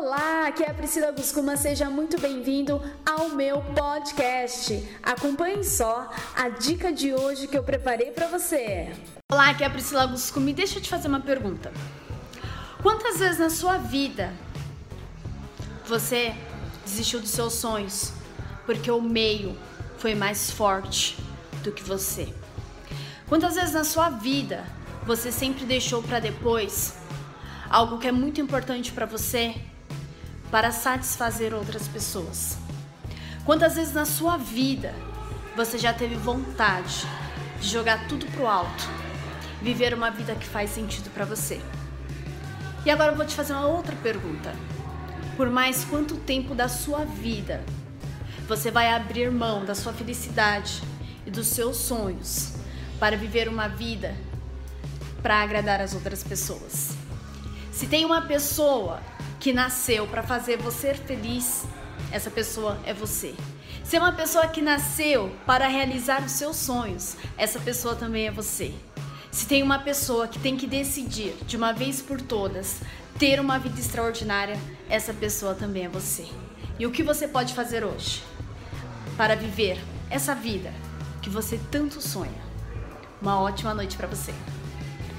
Olá, aqui é a Priscila Guscuma, seja muito bem-vindo ao meu podcast. Acompanhe só a dica de hoje que eu preparei para você. Olá, aqui é a Priscila Guscuma e deixa eu te fazer uma pergunta. Quantas vezes na sua vida você desistiu dos seus sonhos porque o meio foi mais forte do que você? Quantas vezes na sua vida você sempre deixou para depois algo que é muito importante para você para satisfazer outras pessoas. Quantas vezes na sua vida você já teve vontade de jogar tudo pro alto, viver uma vida que faz sentido para você? E agora eu vou te fazer uma outra pergunta. Por mais quanto tempo da sua vida você vai abrir mão da sua felicidade e dos seus sonhos para viver uma vida para agradar as outras pessoas? Se tem uma pessoa que nasceu para fazer você feliz, essa pessoa é você. Se é uma pessoa que nasceu para realizar os seus sonhos, essa pessoa também é você. Se tem uma pessoa que tem que decidir de uma vez por todas ter uma vida extraordinária, essa pessoa também é você. E o que você pode fazer hoje para viver essa vida que você tanto sonha? Uma ótima noite para você.